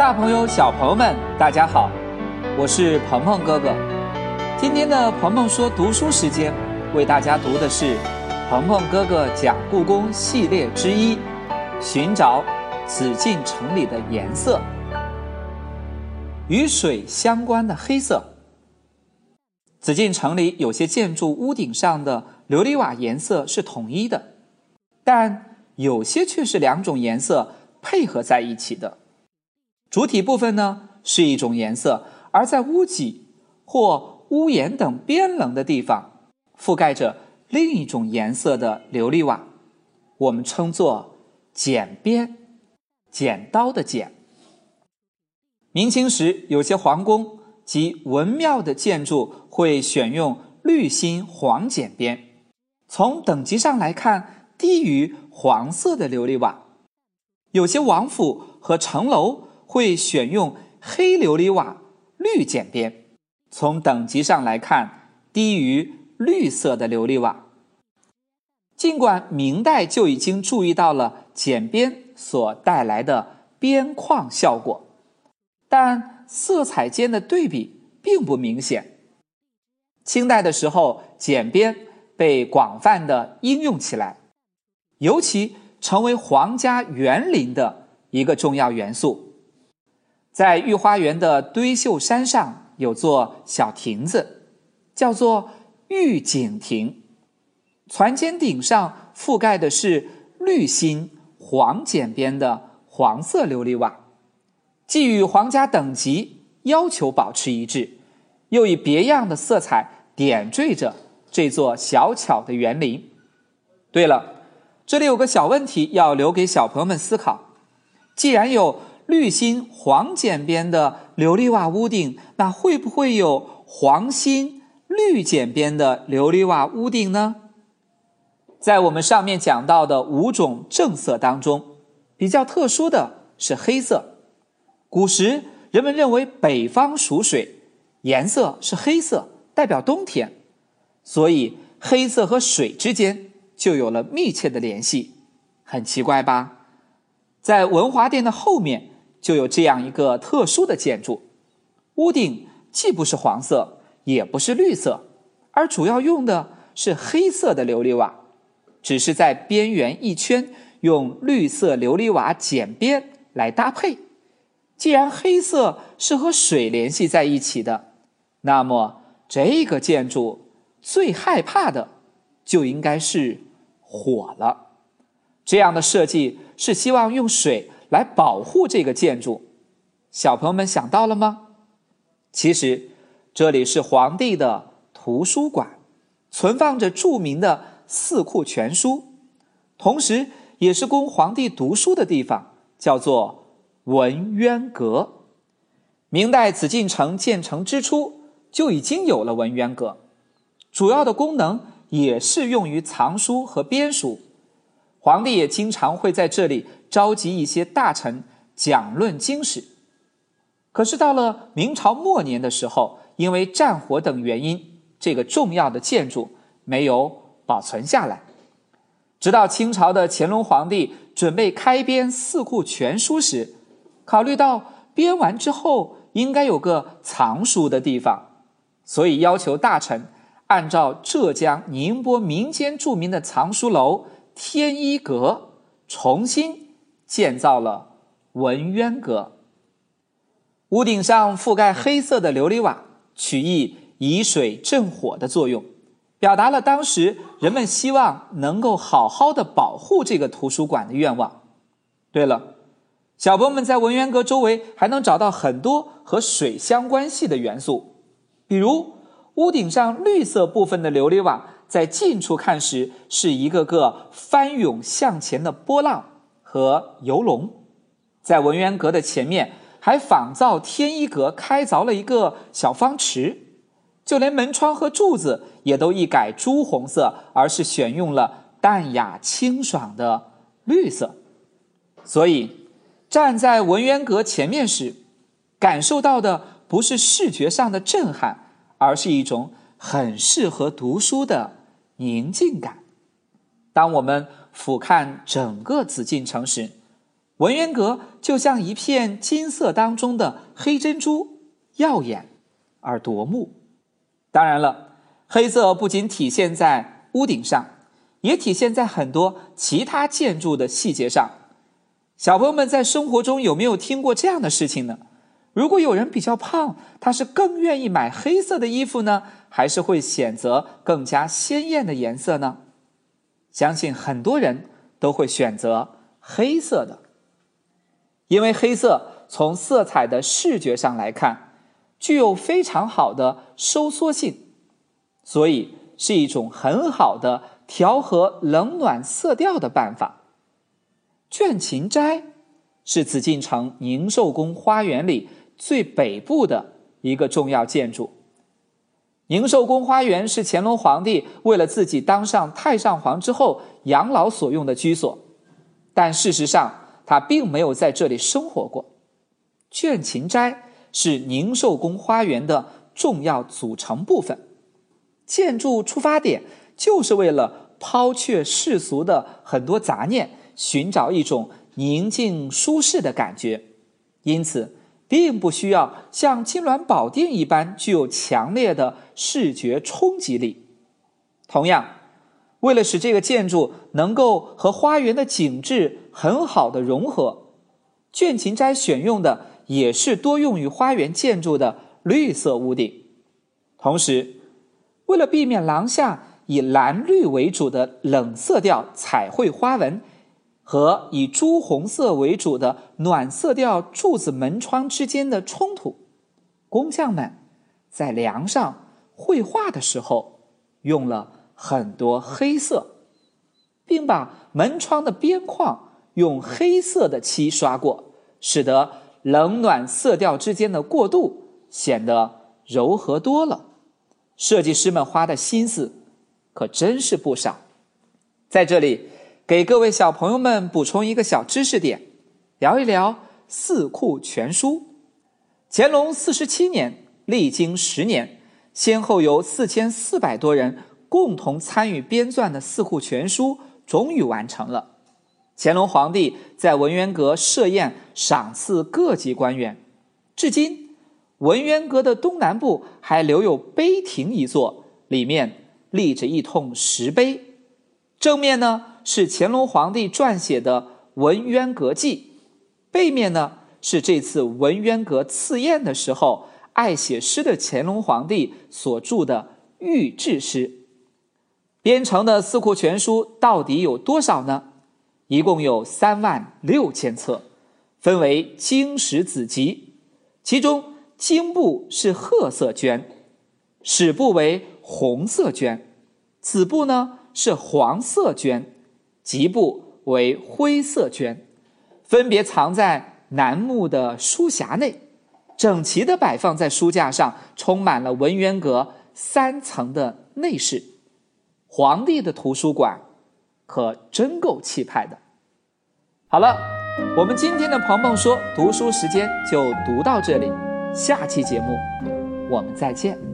大朋友、小朋友们，大家好，我是鹏鹏哥哥。今天的鹏鹏说读书时间，为大家读的是鹏鹏哥哥讲故宫系列之一《寻找紫禁城里的颜色》，与水相关的黑色。紫禁城里有些建筑屋顶上的琉璃瓦颜色是统一的，但有些却是两种颜色配合在一起的。主体部分呢是一种颜色，而在屋脊或屋檐等边棱的地方，覆盖着另一种颜色的琉璃瓦，我们称作剪边。剪刀的剪。明清时，有些皇宫及文庙的建筑会选用绿心黄剪边，从等级上来看，低于黄色的琉璃瓦。有些王府和城楼。会选用黑琉璃瓦绿剪边，从等级上来看，低于绿色的琉璃瓦。尽管明代就已经注意到了剪边所带来的边框效果，但色彩间的对比并不明显。清代的时候，剪边被广泛的应用起来，尤其成为皇家园林的一个重要元素。在御花园的堆秀山上有座小亭子，叫做御景亭。船尖顶上覆盖的是绿心黄剪边的黄色琉璃瓦，既与皇家等级要求保持一致，又以别样的色彩点缀着这座小巧的园林。对了，这里有个小问题要留给小朋友们思考：既然有绿心黄剪边的琉璃瓦屋顶，那会不会有黄心绿剪边的琉璃瓦屋顶呢？在我们上面讲到的五种正色当中，比较特殊的是黑色。古时人们认为北方属水，颜色是黑色，代表冬天，所以黑色和水之间就有了密切的联系。很奇怪吧？在文华殿的后面。就有这样一个特殊的建筑，屋顶既不是黄色，也不是绿色，而主要用的是黑色的琉璃瓦，只是在边缘一圈用绿色琉璃瓦剪边来搭配。既然黑色是和水联系在一起的，那么这个建筑最害怕的就应该是火了。这样的设计是希望用水。来保护这个建筑，小朋友们想到了吗？其实这里是皇帝的图书馆，存放着著名的四库全书，同时也是供皇帝读书的地方，叫做文渊阁。明代紫禁城建成之初就已经有了文渊阁，主要的功能也是用于藏书和编书，皇帝也经常会在这里。召集一些大臣讲论经史，可是到了明朝末年的时候，因为战火等原因，这个重要的建筑没有保存下来。直到清朝的乾隆皇帝准备开编四库全书时，考虑到编完之后应该有个藏书的地方，所以要求大臣按照浙江宁波民间著名的藏书楼天一阁重新。建造了文渊阁，屋顶上覆盖黑色的琉璃瓦，取意以水镇火的作用，表达了当时人们希望能够好好的保护这个图书馆的愿望。对了，小朋友们在文渊阁周围还能找到很多和水相关系的元素，比如屋顶上绿色部分的琉璃瓦，在近处看时是一个个翻涌向前的波浪。和游龙，在文渊阁的前面还仿造天一阁开凿了一个小方池，就连门窗和柱子也都一改朱红色，而是选用了淡雅清爽的绿色。所以，站在文渊阁前面时，感受到的不是视觉上的震撼，而是一种很适合读书的宁静感。当我们俯瞰整个紫禁城时，文渊阁就像一片金色当中的黑珍珠，耀眼而夺目。当然了，黑色不仅体现在屋顶上，也体现在很多其他建筑的细节上。小朋友们在生活中有没有听过这样的事情呢？如果有人比较胖，他是更愿意买黑色的衣服呢，还是会选择更加鲜艳的颜色呢？相信很多人都会选择黑色的。因为黑色从色彩的视觉上来看，具有非常好的收缩性，所以是一种很好的调和冷暖色调的办法。倦勤斋是紫禁城宁寿宫花园里最北部的一个重要建筑。宁寿宫花园是乾隆皇帝为了自己当上太上皇之后养老所用的居所，但事实上。他并没有在这里生活过。倦勤斋是宁寿宫花园的重要组成部分，建筑出发点就是为了抛却世俗的很多杂念，寻找一种宁静舒适的感觉。因此，并不需要像金銮宝殿一般具有强烈的视觉冲击力。同样。为了使这个建筑能够和花园的景致很好的融合，倦勤斋选用的也是多用于花园建筑的绿色屋顶。同时，为了避免廊下以蓝绿为主的冷色调彩绘花纹和以朱红色为主的暖色调柱子门窗之间的冲突，工匠们在梁上绘画的时候用了。很多黑色，并把门窗的边框用黑色的漆刷过，使得冷暖色调之间的过渡显得柔和多了。设计师们花的心思可真是不少。在这里，给各位小朋友们补充一个小知识点，聊一聊《四库全书》。乾隆四十七年，历经十年，先后有四千四百多人。共同参与编撰的《四库全书》终于完成了。乾隆皇帝在文渊阁设宴赏赐各级官员，至今文渊阁的东南部还留有碑亭一座，里面立着一通石碑。正面呢是乾隆皇帝撰写的《文渊阁记》，背面呢是这次文渊阁赐宴的时候爱写诗的乾隆皇帝所著的御制诗。编成的《四库全书》到底有多少呢？一共有三万六千册，分为经史子集，其中经部是褐色绢，史部为红色绢，子部呢是黄色绢，集部为灰色绢，分别藏在楠木的书匣内，整齐的摆放在书架上，充满了文渊阁三层的内饰。皇帝的图书馆可真够气派的。好了，我们今天的鹏鹏说读书时间就读到这里，下期节目我们再见。